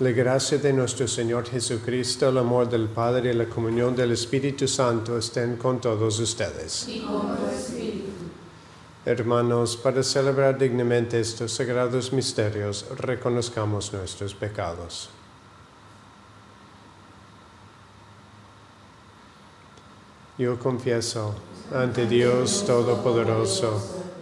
La gracia de nuestro Señor Jesucristo, el amor del Padre y la comunión del Espíritu Santo estén con todos ustedes. Hermanos, para celebrar dignamente estos sagrados misterios, reconozcamos nuestros pecados. Yo confieso ante Dios Todopoderoso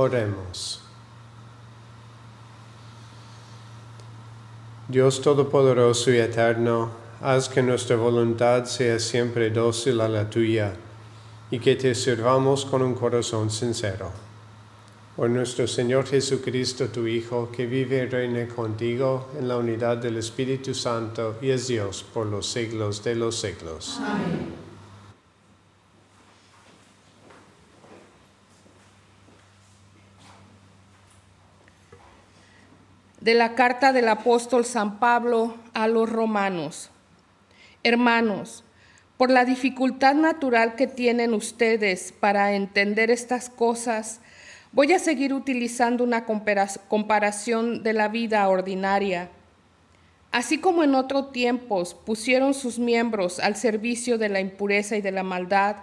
Oremos. Dios Todopoderoso y Eterno, haz que nuestra voluntad sea siempre dócil a la tuya y que te sirvamos con un corazón sincero. Por nuestro Señor Jesucristo, tu Hijo, que vive y reina contigo en la unidad del Espíritu Santo y es Dios por los siglos de los siglos. De la carta del apóstol San Pablo a los romanos. Hermanos, por la dificultad natural que tienen ustedes para entender estas cosas, voy a seguir utilizando una compara- comparación de la vida ordinaria. Así como en otros tiempos pusieron sus miembros al servicio de la impureza y de la maldad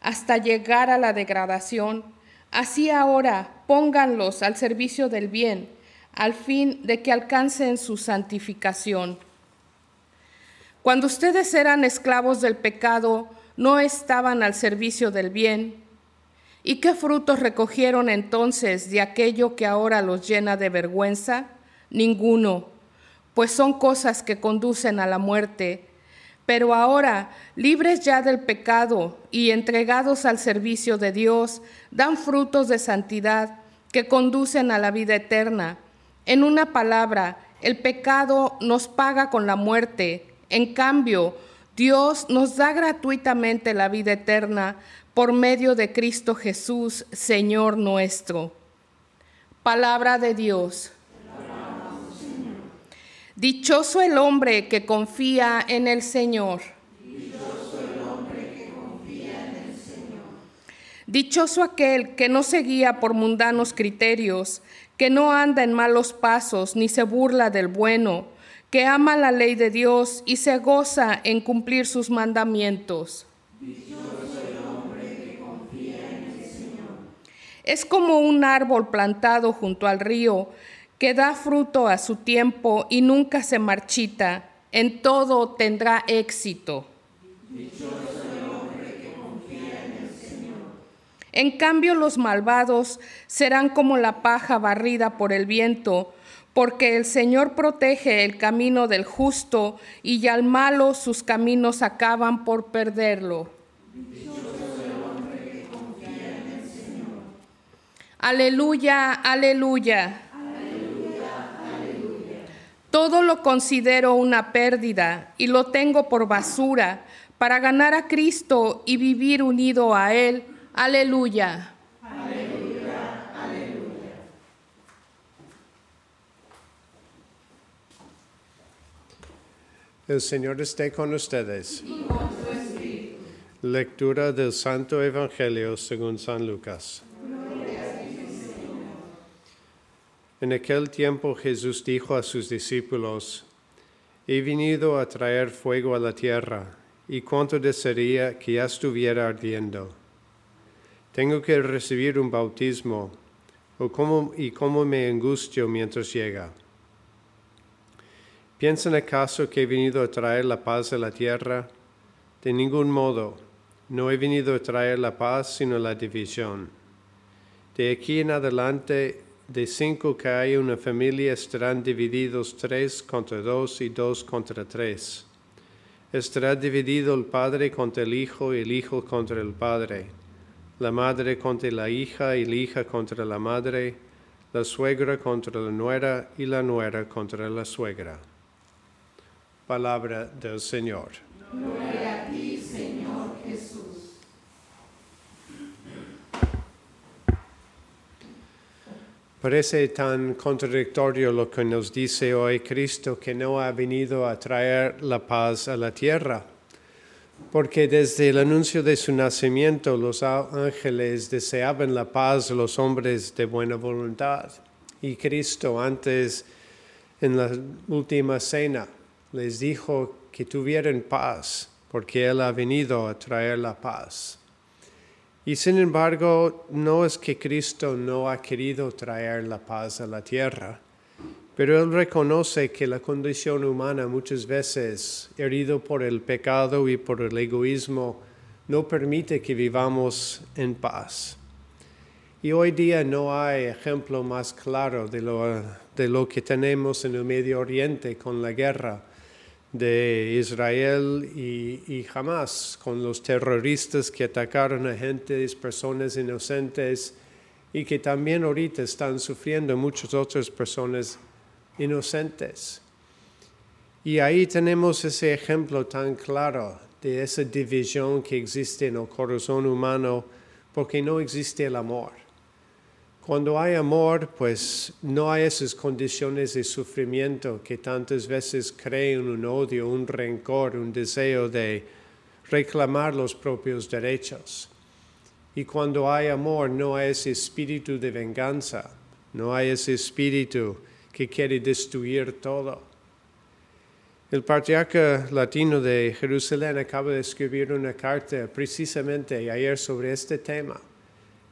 hasta llegar a la degradación, así ahora pónganlos al servicio del bien, al fin de que alcancen su santificación. Cuando ustedes eran esclavos del pecado, no estaban al servicio del bien. ¿Y qué frutos recogieron entonces de aquello que ahora los llena de vergüenza? Ninguno, pues son cosas que conducen a la muerte. Pero ahora, libres ya del pecado y entregados al servicio de Dios, dan frutos de santidad que conducen a la vida eterna. En una palabra, el pecado nos paga con la muerte. En cambio, Dios nos da gratuitamente la vida eterna por medio de Cristo Jesús, Señor nuestro. Palabra de Dios. Dichoso el hombre que confía en el Señor. Dichoso aquel que no se guía por mundanos criterios, que no anda en malos pasos ni se burla del bueno, que ama la ley de Dios y se goza en cumplir sus mandamientos. Es como un árbol plantado junto al río, que da fruto a su tiempo y nunca se marchita, en todo tendrá éxito. En cambio los malvados serán como la paja barrida por el viento, porque el Señor protege el camino del justo y al malo sus caminos acaban por perderlo. Aleluya, aleluya. Todo lo considero una pérdida y lo tengo por basura para ganar a Cristo y vivir unido a Él. Aleluya. El Señor esté con ustedes. Lectura del Santo Evangelio según San Lucas. En aquel tiempo Jesús dijo a sus discípulos, He venido a traer fuego a la tierra, y cuánto desearía que ya estuviera ardiendo. Tengo que recibir un bautismo, o cómo, y cómo me angustio mientras llega. ¿Piensan acaso que he venido a traer la paz a la tierra? De ningún modo. No he venido a traer la paz, sino la división. De aquí en adelante, de cinco que hay una familia, estarán divididos tres contra dos y dos contra tres. Estará dividido el padre contra el hijo y el hijo contra el padre, la madre contra la hija y la hija contra la madre, la suegra contra la nuera y la nuera contra la suegra. Palabra del Señor. Parece tan contradictorio lo que nos dice hoy Cristo que no ha venido a traer la paz a la tierra, porque desde el anuncio de su nacimiento los ángeles deseaban la paz a los hombres de buena voluntad. Y Cristo antes, en la última cena, les dijo que tuvieran paz, porque Él ha venido a traer la paz. Y sin embargo, no es que Cristo no ha querido traer la paz a la tierra, pero Él reconoce que la condición humana muchas veces, herido por el pecado y por el egoísmo, no permite que vivamos en paz. Y hoy día no hay ejemplo más claro de lo, de lo que tenemos en el Medio Oriente con la guerra de Israel y, y Hamas, con los terroristas que atacaron a gente, personas inocentes y que también ahorita están sufriendo muchas otras personas inocentes. Y ahí tenemos ese ejemplo tan claro de esa división que existe en el corazón humano porque no existe el amor. Cuando hay amor, pues no hay esas condiciones de sufrimiento que tantas veces crean un odio, un rencor, un deseo de reclamar los propios derechos. Y cuando hay amor, no hay ese espíritu de venganza, no hay ese espíritu que quiere destruir todo. El patriarca latino de Jerusalén acaba de escribir una carta precisamente ayer sobre este tema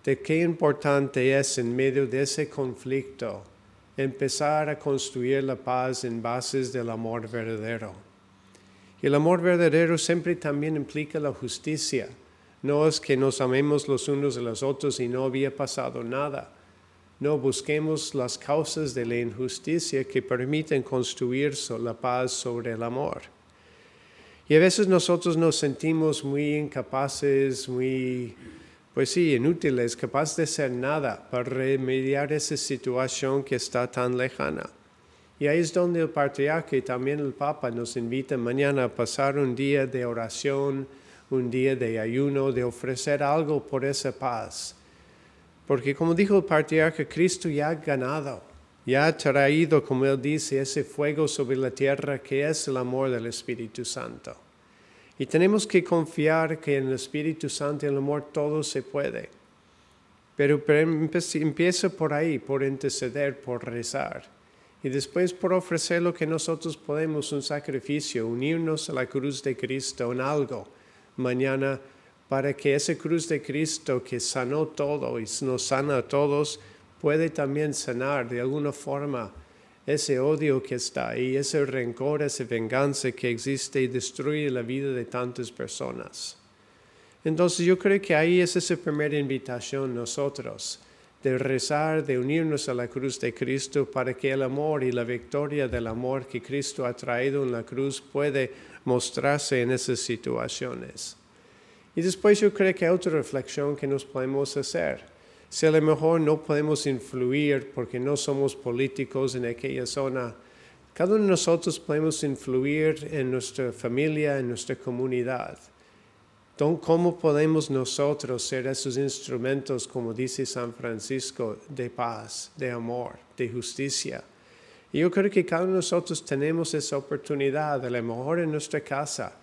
de qué importante es en medio de ese conflicto empezar a construir la paz en bases del amor verdadero. Y el amor verdadero siempre también implica la justicia. No es que nos amemos los unos a los otros y no había pasado nada. No busquemos las causas de la injusticia que permiten construir la paz sobre el amor. Y a veces nosotros nos sentimos muy incapaces, muy pues sí, inútiles, capaz de hacer nada para remediar esa situación que está tan lejana. Y ahí es donde el patriarca y también el Papa nos invitan mañana a pasar un día de oración, un día de ayuno, de ofrecer algo por esa paz. Porque como dijo el patriarca, Cristo ya ha ganado. y ha traído, como Él dice, ese fuego sobre la tierra que es el amor del Espíritu Santo. Y tenemos que confiar que en el Espíritu Santo y en el amor todo se puede. Pero, empieza por ahí, por interceder, por rezar. Y después por ofrecer lo que nosotros podemos, un sacrificio, unirnos a la cruz de Cristo en algo mañana para que esa cruz de Cristo que sanó todo y nos sana a todos, puede también sanar de alguna forma ese odio que está ahí, ese rencor, esa venganza que existe y destruye la vida de tantas personas. Entonces yo creo que ahí es esa primera invitación nosotros, de rezar, de unirnos a la cruz de Cristo para que el amor y la victoria del amor que Cristo ha traído en la cruz puede mostrarse en esas situaciones. Y después yo creo que otra reflexión que nos podemos hacer. Si a lo mejor no podemos influir porque no somos políticos en aquella zona, cada uno de nosotros podemos influir en nuestra familia, en nuestra comunidad. ¿Cómo podemos nosotros ser esos instrumentos, como dice San Francisco, de paz, de amor, de justicia? Y yo creo que cada uno de nosotros tenemos esa oportunidad, a lo mejor en nuestra casa.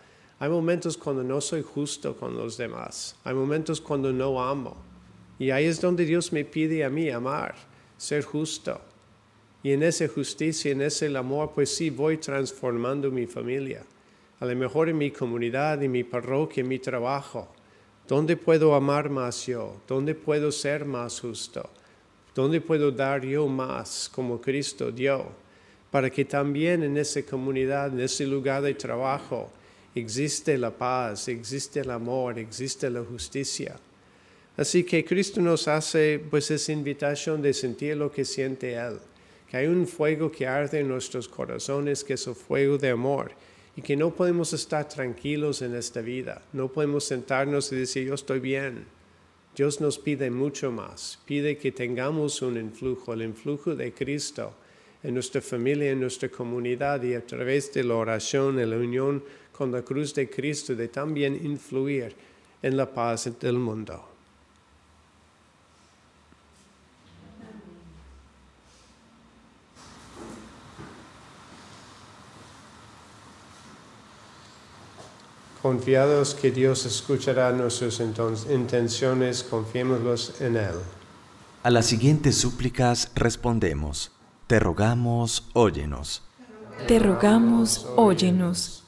Hay momentos cuando no soy justo con los demás. Hay momentos cuando no amo. Y ahí es donde Dios me pide a mí amar, ser justo. Y en esa justicia, en ese amor, pues sí voy transformando mi familia a lo mejor en mi comunidad, en mi parroquia, en mi trabajo. ¿Dónde puedo amar más yo? ¿Dónde puedo ser más justo? ¿Dónde puedo dar yo más como Cristo dio? Para que también en esa comunidad, en ese lugar de trabajo, existe la paz, existe el amor, existe la justicia. Así que Cristo nos hace pues esa invitación de sentir lo que siente Él, que hay un fuego que arde en nuestros corazones, que es el fuego de amor y que no podemos estar tranquilos en esta vida, no podemos sentarnos y decir yo estoy bien. Dios nos pide mucho más, pide que tengamos un influjo, el influjo de Cristo en nuestra familia, en nuestra comunidad y a través de la oración, en la unión con la cruz de Cristo, de también influir en la paz del mundo. Confiados que Dios escuchará nuestras intenciones, confiémoslos en Él. A las siguientes súplicas respondemos, te rogamos, óyenos. Te rogamos, óyenos.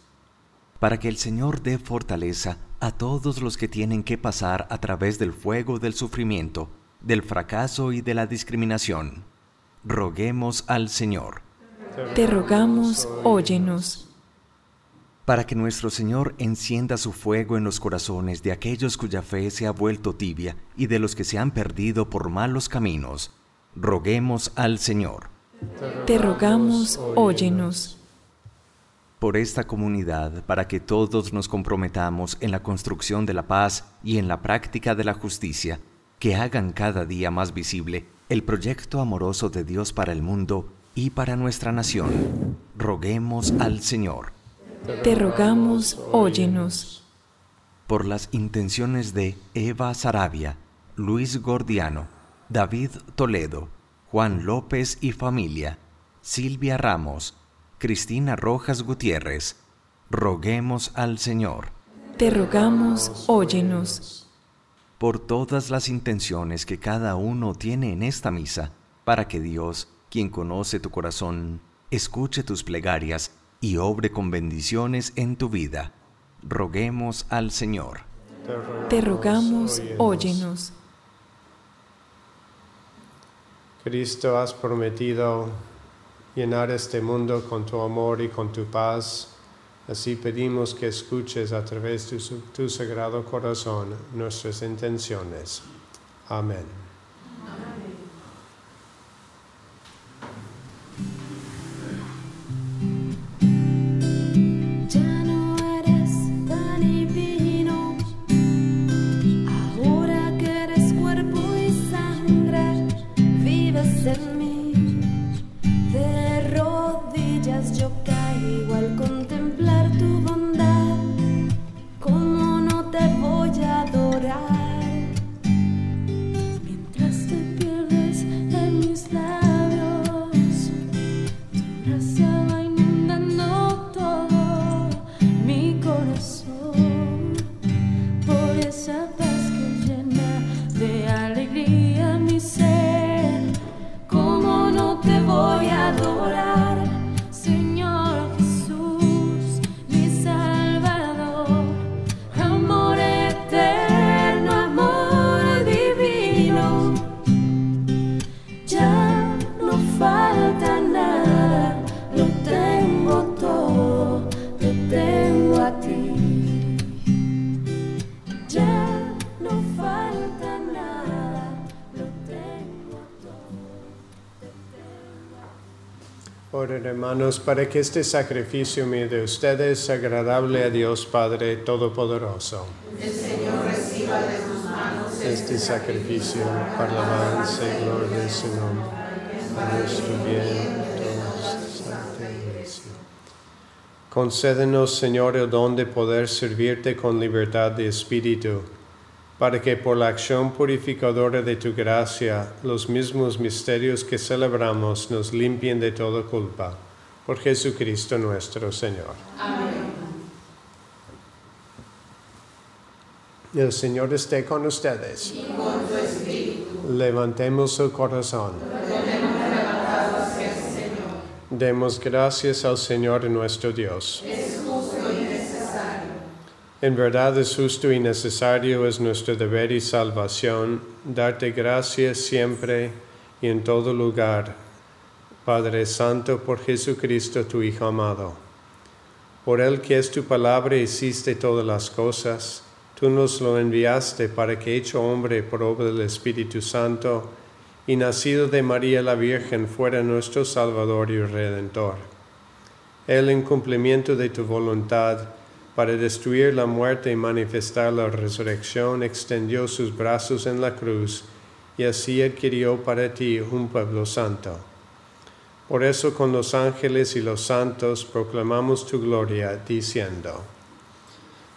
Para que el Señor dé fortaleza a todos los que tienen que pasar a través del fuego del sufrimiento, del fracaso y de la discriminación. Roguemos al Señor. Te rogamos, óyenos para que nuestro Señor encienda su fuego en los corazones de aquellos cuya fe se ha vuelto tibia y de los que se han perdido por malos caminos. Roguemos al Señor. Te rogamos, óyenos. Por esta comunidad, para que todos nos comprometamos en la construcción de la paz y en la práctica de la justicia, que hagan cada día más visible el proyecto amoroso de Dios para el mundo y para nuestra nación. Roguemos al Señor. Te rogamos, óyenos. Por las intenciones de Eva Sarabia, Luis Gordiano, David Toledo, Juan López y familia, Silvia Ramos, Cristina Rojas Gutiérrez, roguemos al Señor. Te rogamos, óyenos. Por todas las intenciones que cada uno tiene en esta misa, para que Dios, quien conoce tu corazón, escuche tus plegarias y obre con bendiciones en tu vida. Roguemos al Señor. Te rogamos, óyenos. Cristo, has prometido llenar este mundo con tu amor y con tu paz. Así pedimos que escuches a través de tu, sagrado corazón nuestras intenciones. Amén. Mientras hermanos para que este sacrificio mío de ustedes sea agradable a Dios Padre Todopoderoso. El Señor reciba de sus manos este sacrificio para la alabanza y gloria de su nombre, para nuestro bien. Concédenos, Señor, el don de poder servirte con libertad de espíritu, para que por la acción purificadora de tu gracia, los mismos misterios que celebramos nos limpien de toda culpa. Por Jesucristo nuestro Señor. Amén. El Señor esté con ustedes. Y con tu espíritu. Levantemos el corazón. Demos gracias al Señor nuestro Dios. En verdad es justo y necesario, es nuestro deber y salvación, darte gracias siempre y en todo lugar, Padre Santo, por Jesucristo, tu Hijo amado. Por Él que es tu palabra hiciste todas las cosas, tú nos lo enviaste para que hecho hombre por obra del Espíritu Santo y nacido de María la Virgen fuera nuestro Salvador y Redentor. Él en cumplimiento de tu voluntad, para destruir la muerte y manifestar la resurrección, extendió sus brazos en la cruz y así adquirió para ti un pueblo santo. Por eso con los ángeles y los santos proclamamos tu gloria, diciendo,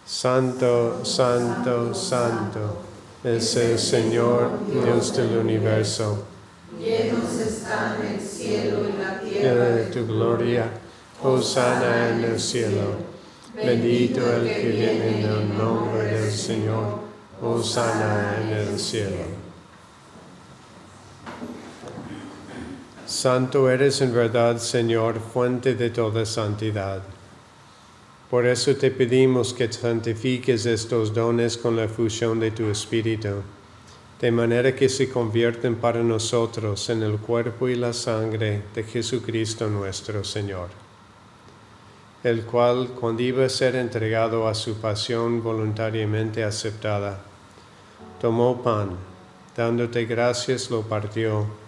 Santo, santo, santo es el Señor, Dios del universo. Llenos están el cielo y la Tierra de tu gloria, Hosanna en el cielo. Bendito el que viene en el nombre del Señor, Hosanna en el cielo. Santo eres en verdad, Señor, fuente de toda santidad. Por eso te pedimos que santifiques estos dones con la fusión de tu Espíritu, de manera que se convierten para nosotros en el cuerpo y la sangre de Jesucristo nuestro Señor el cual, cuando iba a ser entregado a su pasión voluntariamente aceptada, tomó pan, dándote gracias, lo partió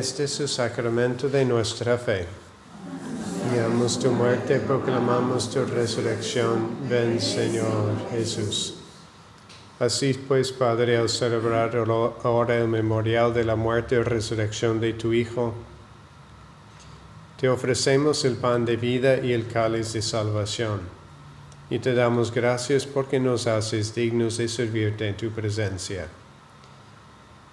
Este es el sacramento de nuestra fe. Guiamos tu muerte, proclamamos tu resurrección. Ven, Señor Jesús. Así pues, Padre, al celebrar ahora el memorial de la muerte y resurrección de tu Hijo, Te ofrecemos el pan de vida y el cáliz de salvación, y te damos gracias porque nos haces dignos de servirte en tu presencia.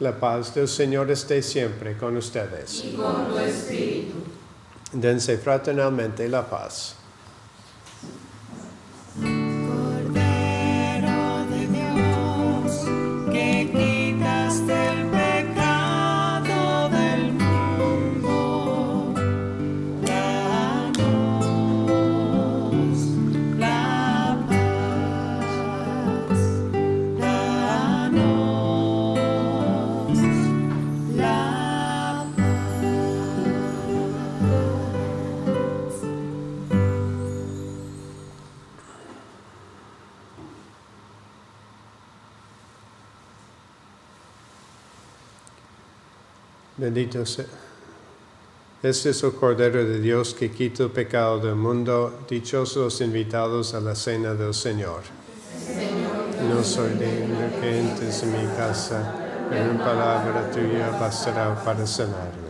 La paz del Señor esté siempre con ustedes. Y con tu espíritu. Dense fraternalmente la paz. Este es el Cordero de Dios que quita el pecado del mundo. Dichosos los invitados a la cena del Señor. No soy digno que entres en mi casa, pero una palabra tuya bastará para sanarme.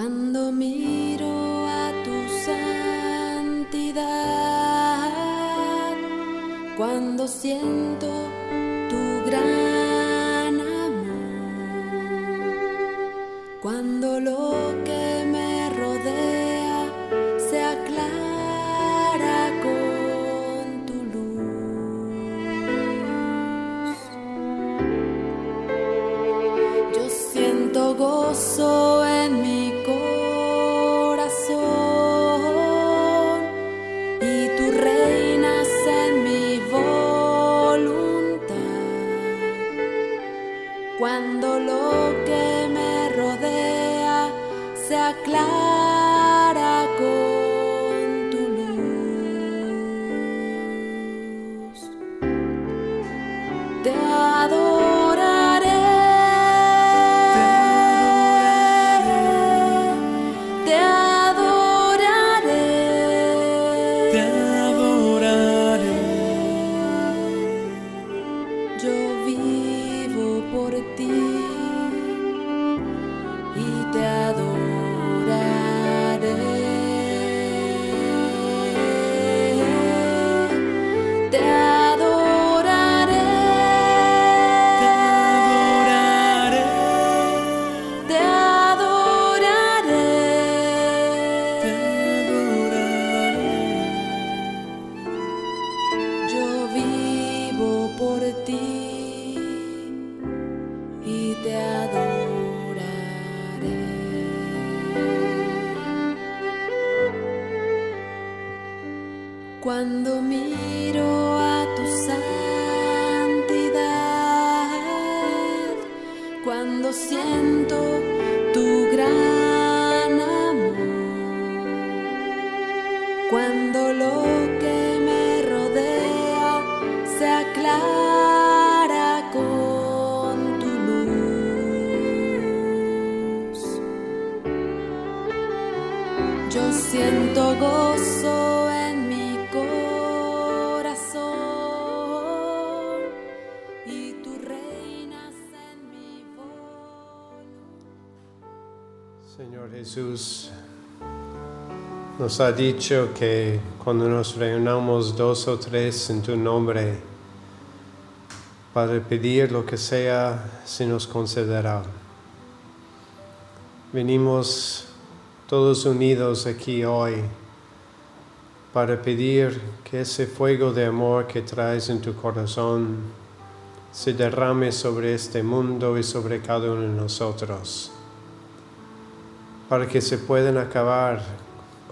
Cuando miro a tu santidad, cuando siento tu gran se Cuando miro a tu santidad, cuando siento gozo en mi corazón y tú reinas en mi voluntad. Señor Jesús, nos ha dicho que cuando nos reunamos dos o tres en tu nombre, para pedir lo que sea, se nos concederá. Venimos todos unidos aquí hoy para pedir que ese fuego de amor que traes en tu corazón se derrame sobre este mundo y sobre cada uno de nosotros para que se puedan acabar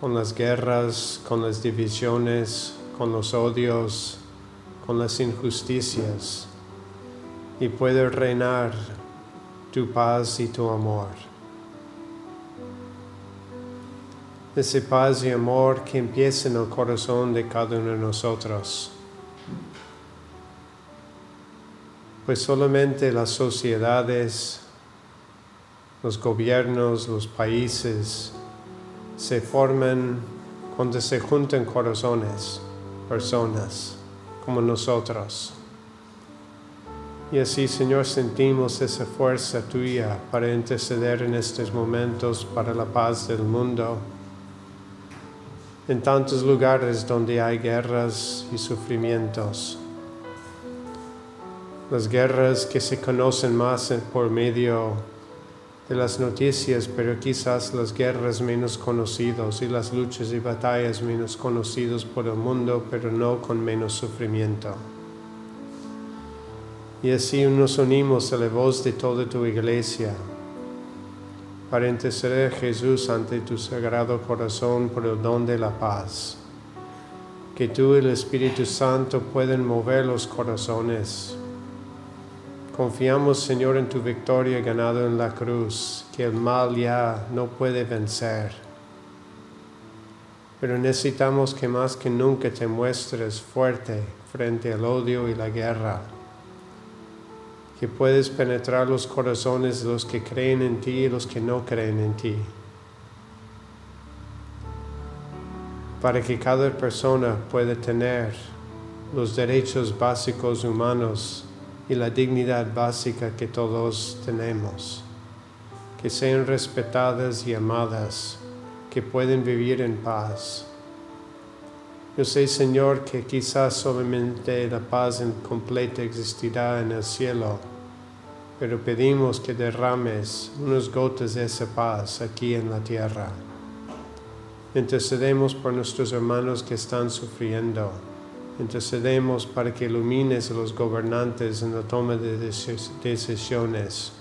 con las guerras, con las divisiones, con los odios, con las injusticias y pueda reinar tu paz y tu amor. Ese paz y amor que empieza en el corazón de cada uno de nosotros. Pues solamente las sociedades, los gobiernos, los países se forman cuando se juntan corazones, personas como nosotros. Y así, Señor, sentimos esa fuerza tuya para interceder en estos momentos para la paz del mundo. En tantos lugares donde hay guerras y sufrimientos. Las guerras que se conocen más por medio de las noticias, pero quizás las guerras menos conocidas y las luchas y batallas menos conocidos por el mundo, pero no con menos sufrimiento. Y así nos unimos a la voz de toda tu iglesia para interceder Jesús ante tu sagrado corazón por el don de la paz. Que tú y el Espíritu Santo pueden mover los corazones Confiamos, Señor, en tu victoria ganada en la cruz, que el mal ya no puede vencer. Pero necesitamos que más que nunca te muestres fuerte frente al odio y la guerra, que puedes penetrar los corazones de los que creen en ti y los que no creen en ti. Para que cada persona pueda tener los derechos básicos humanos y la dignidad básica que todos tenemos. que sean respetadas y amadas, que pueden vivir en paz. Yo sé, Señor, que quizás solamente la paz completa existirá en el cielo, pero pedimos que derrames unas gotas de esa paz aquí en la tierra. Intercedemos por nuestros hermanos que están sufriendo. Intercedemos para que ilumines a los gobernantes en la toma de decisiones.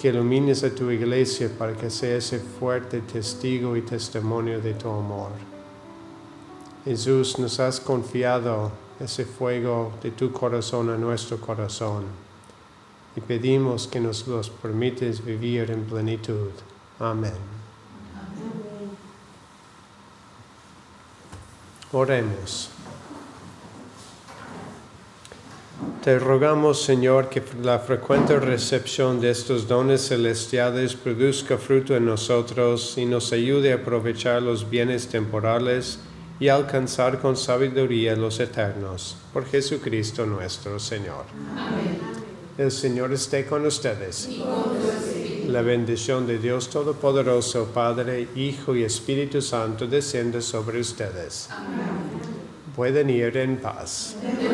Que ilumines a tu iglesia para que sea ese fuerte testigo y testimonio de tu amor. Jesús, nos has confiado ese fuego de tu corazón a nuestro corazón y pedimos que nos los permites vivir en plenitud. Amén. Oremos. Te rogamos, Señor, que la frecuente recepción de estos dones celestiales produzca fruto en nosotros y nos ayude a aprovechar los bienes temporales y alcanzar con sabiduría los eternos. Por Jesucristo nuestro Señor. Amén. El Señor esté con ustedes. la bendición de Dios Todopoderoso, Padre, Hijo y Espíritu Santo, descienda sobre ustedes. Amén. Pueden ir en paz. gracias